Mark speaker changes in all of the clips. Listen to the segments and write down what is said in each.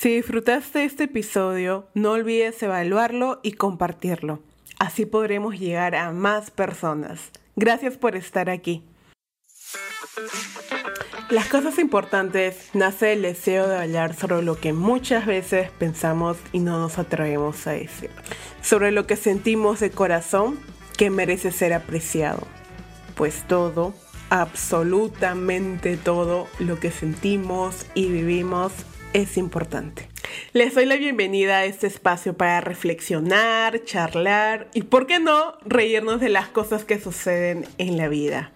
Speaker 1: Si disfrutaste este episodio, no olvides evaluarlo y compartirlo. Así podremos llegar a más personas. Gracias por estar aquí. Las cosas importantes nace el deseo de hablar sobre lo que muchas veces pensamos y no nos atrevemos a decir. Sobre lo que sentimos de corazón que merece ser apreciado. Pues todo, absolutamente todo lo que sentimos y vivimos es importante. Les doy la bienvenida a este espacio para reflexionar, charlar y, ¿por qué no?, reírnos de las cosas que suceden en la vida.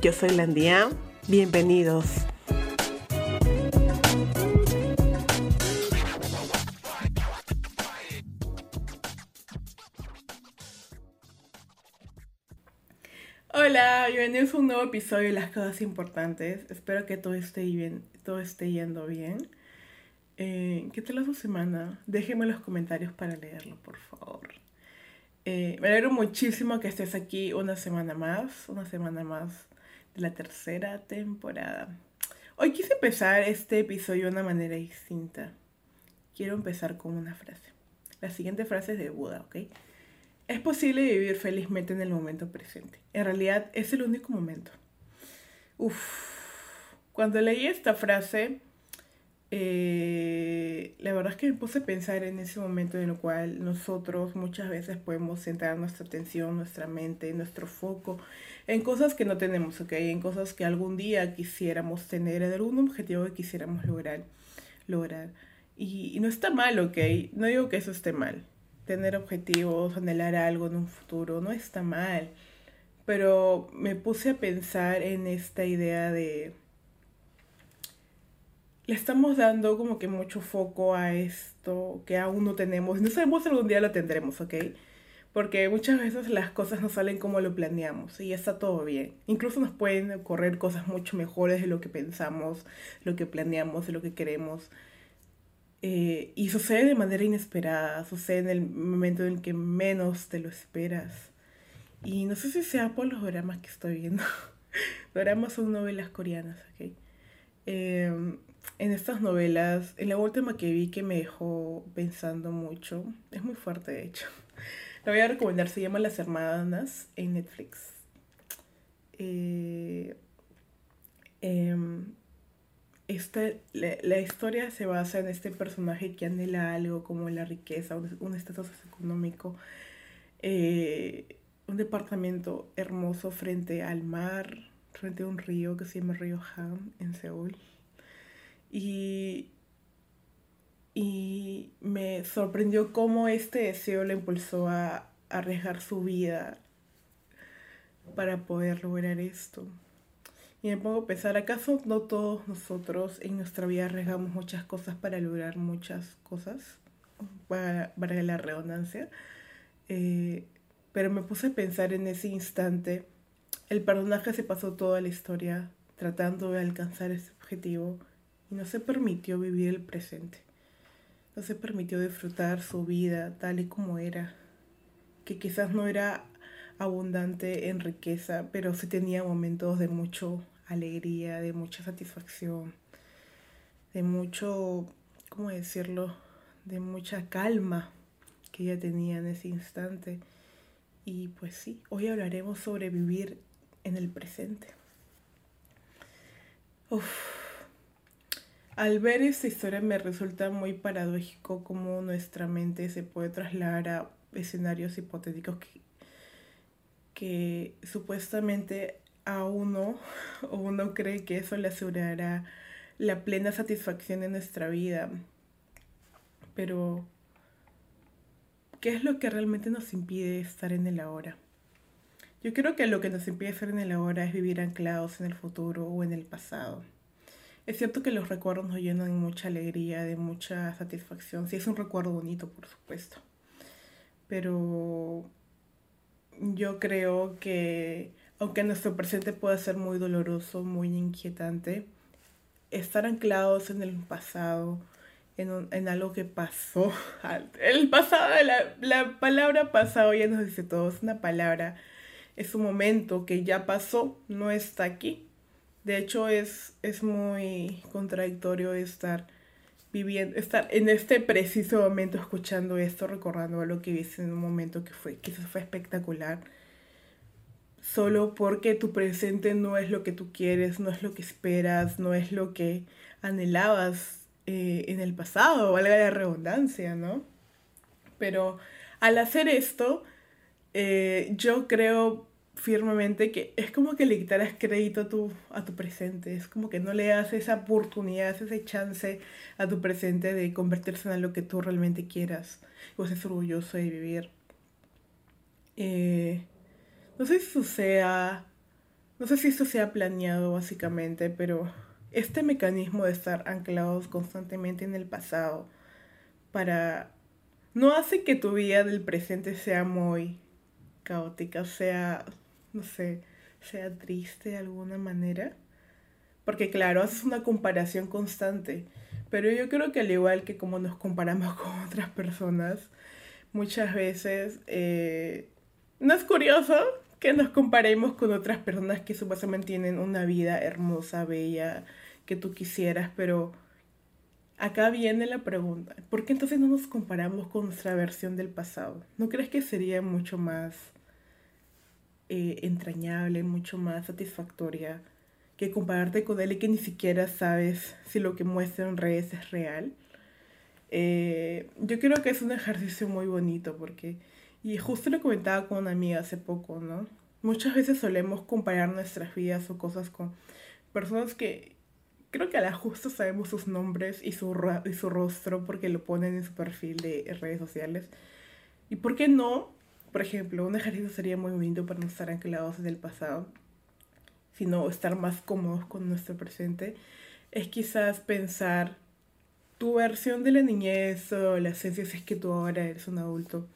Speaker 1: Yo soy Landia Bienvenidos. Hola, bienvenidos a un nuevo episodio de Las Cosas Importantes. Espero que todo esté bien, todo esté yendo bien. Eh, ¿Qué tal su semana? Déjenme en los comentarios para leerlo, por favor. Eh, me alegro muchísimo que estés aquí una semana más, una semana más la tercera temporada. Hoy quise empezar este episodio de una manera distinta. Quiero empezar con una frase. La siguiente frase es de Buda, ¿ok? Es posible vivir felizmente en el momento presente. En realidad es el único momento. Uf. Cuando leí esta frase, eh, la verdad es que me puse a pensar en ese momento en el cual nosotros muchas veces podemos centrar nuestra atención, nuestra mente, nuestro foco en cosas que no tenemos, ¿ok? En cosas que algún día quisiéramos tener, en algún objetivo que quisiéramos lograr. lograr. Y, no está mal, ¿ok? No digo que eso esté mal. Tener objetivos, anhelar algo en un futuro, no está mal. Pero me puse a pensar en esta idea de... Le estamos dando como que mucho foco a esto que aún no tenemos. No sabemos si algún día lo tendremos, ¿ok? porque muchas veces las cosas no salen como lo planeamos y está todo bien. Incluso nos pueden ocurrir cosas mucho mejores de lo que pensamos, lo que planeamos, de lo que queremos. Eh, y sucede de manera inesperada, sucede en el momento en el que menos te lo esperas. Y no sé si sea por los dramas que estoy viendo. dramas son novelas coreanas, ¿ok? Em, en estas novelas, en la última que vi que me dejó pensando mucho, es muy fuerte de hecho. La voy a recomendar, se llama Las Hermanas en Netflix. Eh, em, la, historia se basa en este personaje que anhela algo como la riqueza, un estatus económico, eh, un departamento hermoso frente al mar, frente a un río que se llama Río Han en Seúl. Y y me sorprendió cómo este deseo le impulsó a arriesgar su vida para poder lograr esto. Y me pongo a pensar, ¿acaso no todos nosotros en nuestra vida arriesgamos muchas cosas para lograr muchas cosas? Para, para la redundancia. Eh, pero me puse a pensar en ese instante, el personaje se pasó toda la historia tratando de alcanzar ese objetivo y no se permitió vivir el presente no se permitió disfrutar su vida tal y como era, que quizás no era abundante en riqueza, pero sí tenía momentos de mucha alegría, de mucha satisfacción, de mucho, ¿cómo decirlo?, de mucha calma que ella tenía en ese instante. Y pues sí, hoy hablaremos sobre vivir en el presente. Al ver esta historia me resulta muy paradójico cómo nuestra mente se puede trasladar a escenarios hipotéticos que, que supuestamente a uno o uno cree que eso le asegurará la plena satisfacción en nuestra vida. Pero, ¿qué es lo que realmente nos impide estar en el ahora? Yo creo que lo que nos impide estar en el ahora es vivir anclados en el futuro o en el pasado. Es cierto que los recuerdos nos llenan de mucha alegría, de mucha satisfacción. Sí, es un recuerdo bonito, por supuesto. Pero yo creo que, aunque nuestro presente pueda ser muy doloroso, muy inquietante, estar anclados en el pasado, en, en algo que pasó. El pasado, la, la palabra pasado ya nos dice todo, es una palabra, es un momento que ya pasó, no está aquí de hecho, es, es muy contradictorio estar viviendo, estar en este preciso momento escuchando esto, recordando lo que viste en un momento que fue, que fue espectacular. Solo porque tu presente no es lo que tú quieres, no es lo que esperas, no es lo que anhelabas eh, en el pasado, valga la redundancia, ¿no? Pero al hacer esto, eh, yo creo firmemente que es como que le quitaras crédito a tu, a tu presente, es como que no le das esa oportunidad, ese chance a tu presente de convertirse en lo que tú realmente quieras, o estés orgulloso de vivir. Eh, no sé si eso sea, no sé si esto sea planeado básicamente, pero este mecanismo de estar anclados constantemente en el pasado para no hace que tu vida del presente sea muy caótica, sea no sé, sea triste de alguna manera. Porque claro, haces una comparación constante. Pero yo creo que al igual que como nos comparamos con otras personas, muchas veces eh, no es curioso que nos comparemos con otras personas que supuestamente tienen una vida hermosa, bella, que tú quisieras, pero acá viene la pregunta, ¿por qué entonces no nos comparamos con nuestra versión del pasado? ¿No crees que sería mucho más eh, entrañable, mucho más satisfactoria que compararte con él y que ni siquiera sabes si lo que muestra en redes es real. Eh, yo creo que es un ejercicio muy bonito porque, y justo lo comentaba con una amiga hace poco, ¿no? Muchas veces solemos comparar nuestras vidas o cosas con personas que creo que a la justa sabemos sus nombres y su, y su rostro porque lo ponen en su perfil de redes sociales. ¿Y por qué no por ejemplo, un ejercicio sería muy bonito para no estar anclados en el pasado, sino estar más cómodos con nuestro presente, es quizás pensar tu versión de la niñez o la esencia si es que tú ahora eres un adulto.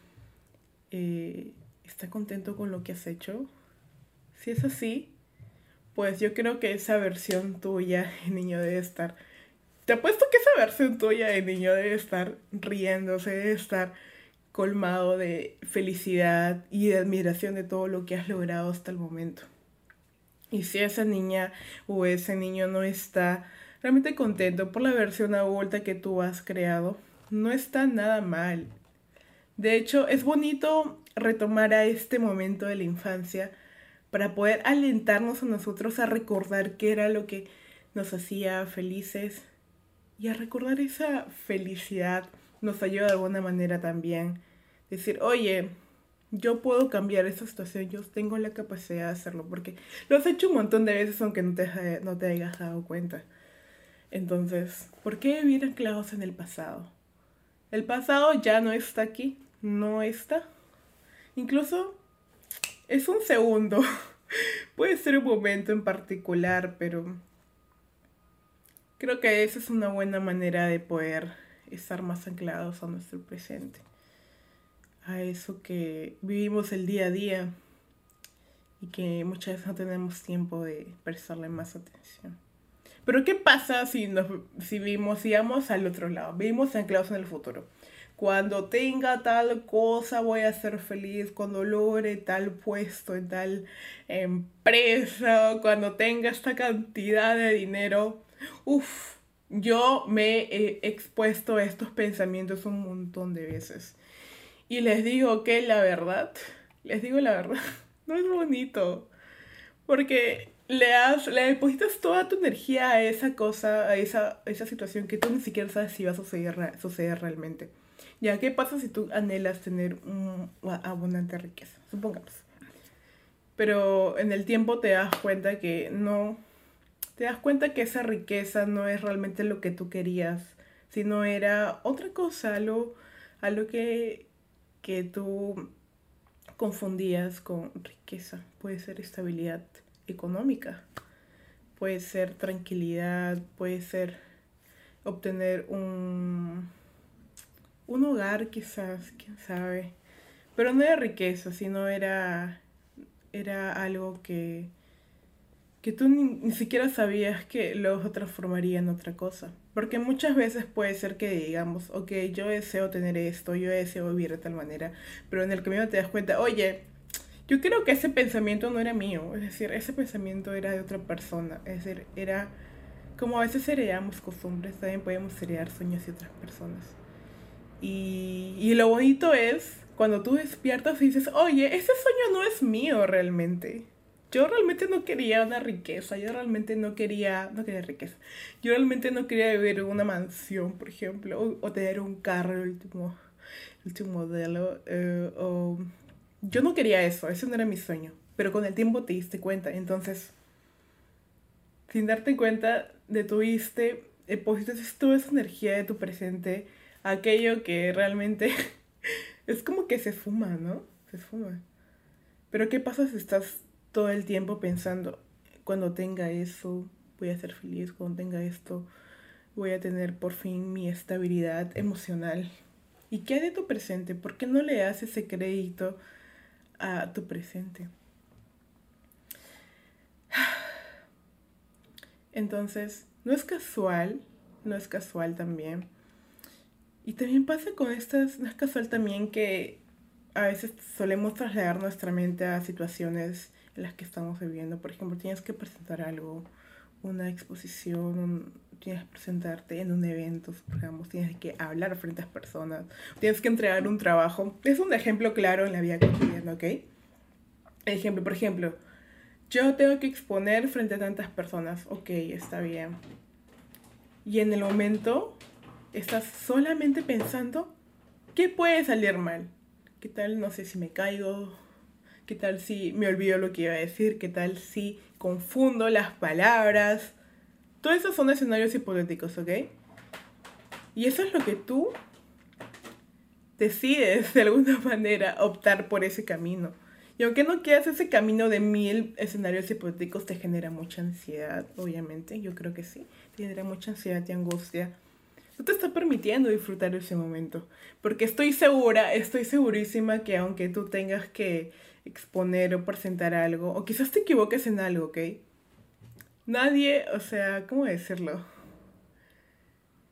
Speaker 1: Eh, ¿Está contento con lo que has hecho? Si es así, pues yo creo que esa versión tuya de niño debe estar... Te apuesto que esa versión tuya de niño debe estar riéndose, debe estar colmado de felicidad y de admiración de todo lo que has logrado hasta el momento. Y si esa niña o ese niño no está realmente contento por la versión adulta que tú has creado, no está nada mal. De hecho, es bonito retomar a este momento de la infancia para poder alentarnos a nosotros a recordar qué era lo que nos hacía felices y a recordar esa felicidad nos ayuda de alguna manera también. Decir, oye, yo puedo cambiar esa situación, yo tengo la capacidad de hacerlo, porque lo has hecho un montón de veces aunque no te, no te hayas dado cuenta. Entonces, ¿por qué vivir anclados en el pasado? El pasado ya no está aquí, no está. Incluso es un segundo, puede ser un momento en particular, pero creo que esa es una buena manera de poder estar más anclados a nuestro presente, a eso que vivimos el día a día y que muchas veces no tenemos tiempo de prestarle más atención. Pero ¿qué pasa si, nos, si vivimos, digamos, al otro lado? Vivimos anclados en el futuro. Cuando tenga tal cosa voy a ser feliz, cuando logre tal puesto en tal empresa, cuando tenga esta cantidad de dinero, uff, yo me he expuesto a estos pensamientos un montón de veces. Y les digo que la verdad, les digo la verdad, no es bonito. Porque le, das, le depositas toda tu energía a esa cosa, a esa, esa situación que tú ni siquiera sabes si va a suceder, suceder realmente. Ya, ¿qué pasa si tú anhelas tener una abundante riqueza? Supongamos. Pero en el tiempo te das cuenta que no, te das cuenta que esa riqueza no es realmente lo que tú querías, sino era otra cosa, algo, algo que, que tú confundías con riqueza. Puede ser estabilidad económica, puede ser tranquilidad, puede ser obtener un, un hogar quizás, quién sabe. Pero no era riqueza, sino era, era algo que que tú ni, siquiera sabías que luego transformaría en otra cosa. Porque muchas veces puede ser que digamos, ok, yo deseo tener esto, yo deseo vivir de tal manera, pero en el camino te das cuenta, oye, yo creo que ese pensamiento no era mío, es decir, ese pensamiento era de otra persona, es decir, era como a veces heredamos costumbres, también podemos heredar sueños de otras personas. Y, y lo bonito es cuando tú despiertas y dices, oye, ese sueño no es mío realmente. Yo realmente no quería una riqueza, yo realmente no quería, no quería riqueza. Yo realmente no quería vivir en una mansión, por ejemplo, o, tener un carro, el último, último modelo. Eh, o... Yo no quería eso, ese no era mi sueño. Pero con el tiempo te diste cuenta. Entonces, sin darte cuenta, detuviste, depositaste toda esa energía de tu presente aquello que realmente es como que se fuma, ¿no? Se fuma. Pero ¿qué pasa si estás todo el tiempo pensando, cuando tenga eso, voy a ser feliz, cuando tenga esto, voy a tener por fin mi estabilidad emocional? ¿Y qué hay de tu presente? ¿Por qué no le das ese crédito a tu presente? Entonces, no es casual, no es casual también y también pasa con estas, no es casual también que a veces solemos trasladar nuestra mente a situaciones las que estamos viviendo. Por ejemplo, tienes que presentar algo, una exposición, tienes que presentarte en un evento, digamos, tienes que hablar frente a personas, tienes que entregar un trabajo. Es un ejemplo claro en la vida cotidiana, ¿ok? Ejemplo, por ejemplo, yo tengo que exponer frente a tantas personas, ok, está bien. Y en el momento estás solamente pensando qué puede salir mal. ¿Qué tal, no sé, si me caigo? ¿Qué tal si me olvido lo que iba a decir? ¿Qué tal si confundo las palabras? Todos esos son escenarios hipotéticos, ¿ok? Y eso es lo que tú decides de alguna manera optar por ese camino. Y aunque no quieras ese camino de mil escenarios hipotéticos, te genera mucha ansiedad, obviamente. Yo creo que sí. Te genera mucha ansiedad y angustia no te está permitiendo disfrutar ese momento. Porque estoy segura, estoy segurísima que aunque tú tengas que exponer o presentar algo, o quizás te equivoques en algo, ¿ok? Nadie, o sea, ¿cómo decirlo?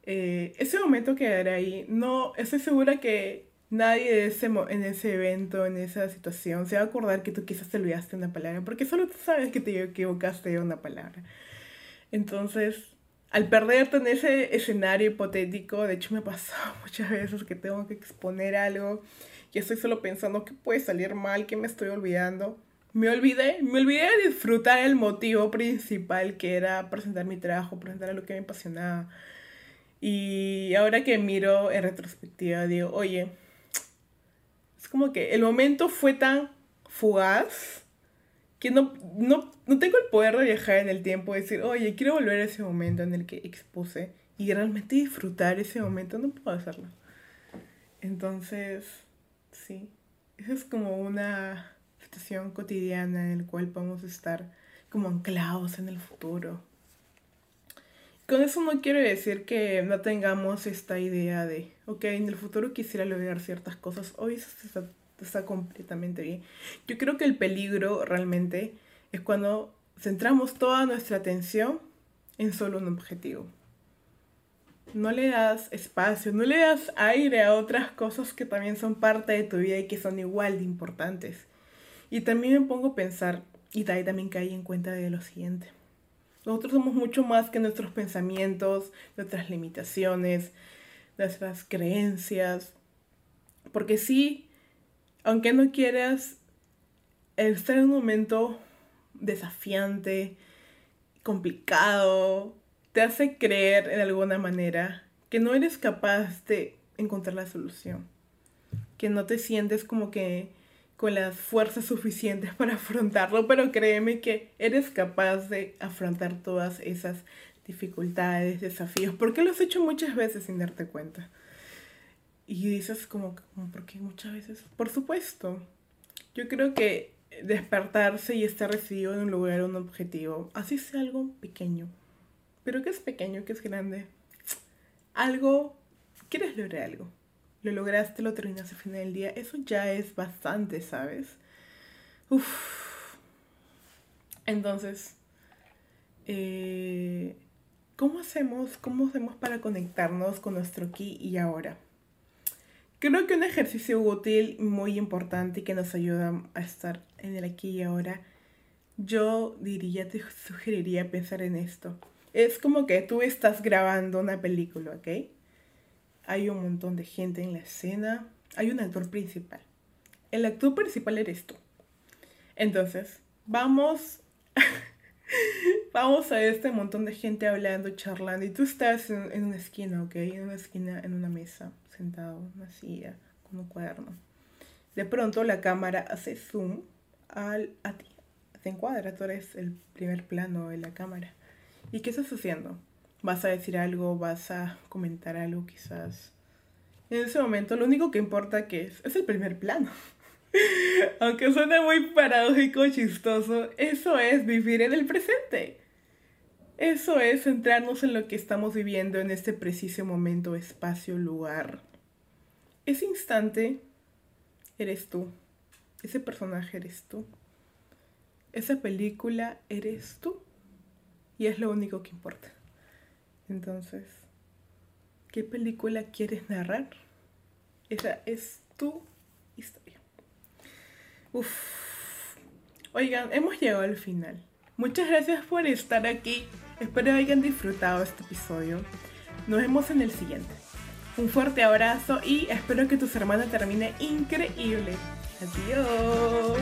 Speaker 1: Eh, ese momento quedará ahí. No, estoy segura que nadie de ese en ese evento, en esa situación, se va a acordar que tú quizás te olvidaste una palabra, porque solo tú sabes que te equivocaste de una palabra. Entonces, al perderte en ese escenario hipotético, de hecho me ha muchas veces que tengo que exponer algo y estoy solo pensando que puede salir mal, que me estoy olvidando. Me olvidé, me olvidé de disfrutar el motivo principal que era presentar mi trabajo, presentar lo que me apasionaba. Y ahora que miro en retrospectiva, digo, oye, es como que el momento fue tan fugaz que no, no, no tengo el poder de viajar en el tiempo y decir, oye, quiero volver a ese momento en el que expuse y realmente disfrutar ese momento, no puedo hacerlo. Entonces, sí, esa es como una situación cotidiana en la cual podemos estar como anclados en el futuro. Con eso no quiero decir que no tengamos esta idea de, ok, en el futuro quisiera lograr ciertas cosas. Hoy eso está está completamente bien. Yo creo que el peligro realmente es cuando centramos toda nuestra atención en solo un objetivo. No le das espacio, no le das aire a otras cosas que también son parte de tu vida y que son igual de importantes. Y también me pongo a pensar, y ahí también caí en cuenta de lo siguiente. Nosotros somos mucho más que nuestros pensamientos, nuestras limitaciones, nuestras creencias. Porque sí, aunque no quieras estar en un momento desafiante, complicado, te hace creer en alguna manera que no eres capaz de encontrar la solución, que no te sientes como que con las fuerzas suficientes para afrontarlo, pero créeme que eres capaz de afrontar todas esas dificultades, desafíos, porque lo has hecho muchas veces sin darte cuenta. Y dices como, como porque muchas veces, por supuesto, yo creo que despertarse y estar recibido en un lugar, un objetivo, así sea algo pequeño, pero que es pequeño, que es grande, algo, quieres lograr algo, lo lograste, lo terminaste al final del día, eso ya es bastante, ¿sabes? Uf. Entonces, eh, ¿cómo hacemos? ¿Cómo hacemos para conectarnos con nuestro aquí y ahora? Creo que un ejercicio útil, muy importante que nos ayuda a estar en el aquí y ahora, yo diría, te sugeriría pensar en esto. Es como que tú estás grabando una película, ¿ok? Hay un montón de gente en la escena. Hay un actor principal. El actor principal eres tú. Entonces, vamos. vamos a este montón de gente hablando, charlando. Y tú estás en, una esquina, ¿ok? En una esquina, en una mesa, sentado, en una silla, con un cuaderno. De pronto la cámara hace zoom al, a ti. Te encuadra, tú eres el primer plano de la cámara. ¿Y qué estás haciendo? ¿Vas a decir algo? ¿Vas a comentar algo quizás? En ese momento lo único que importa que es, es el primer plano. Aunque suene muy paradójico, chistoso, eso es vivir en el presente. Eso es centrarnos en lo que estamos viviendo en este preciso momento, espacio, lugar. Ese instante eres tú. Ese personaje eres tú. Esa película eres tú. Y es lo único que importa. Entonces, ¿qué película quieres narrar? Esa es tu historia. Uf. Oigan, hemos llegado al final. Muchas gracias por estar aquí. Espero hayan disfrutado este episodio. Nos vemos en el siguiente. Un fuerte abrazo y espero que tu semana termine increíble. Adiós.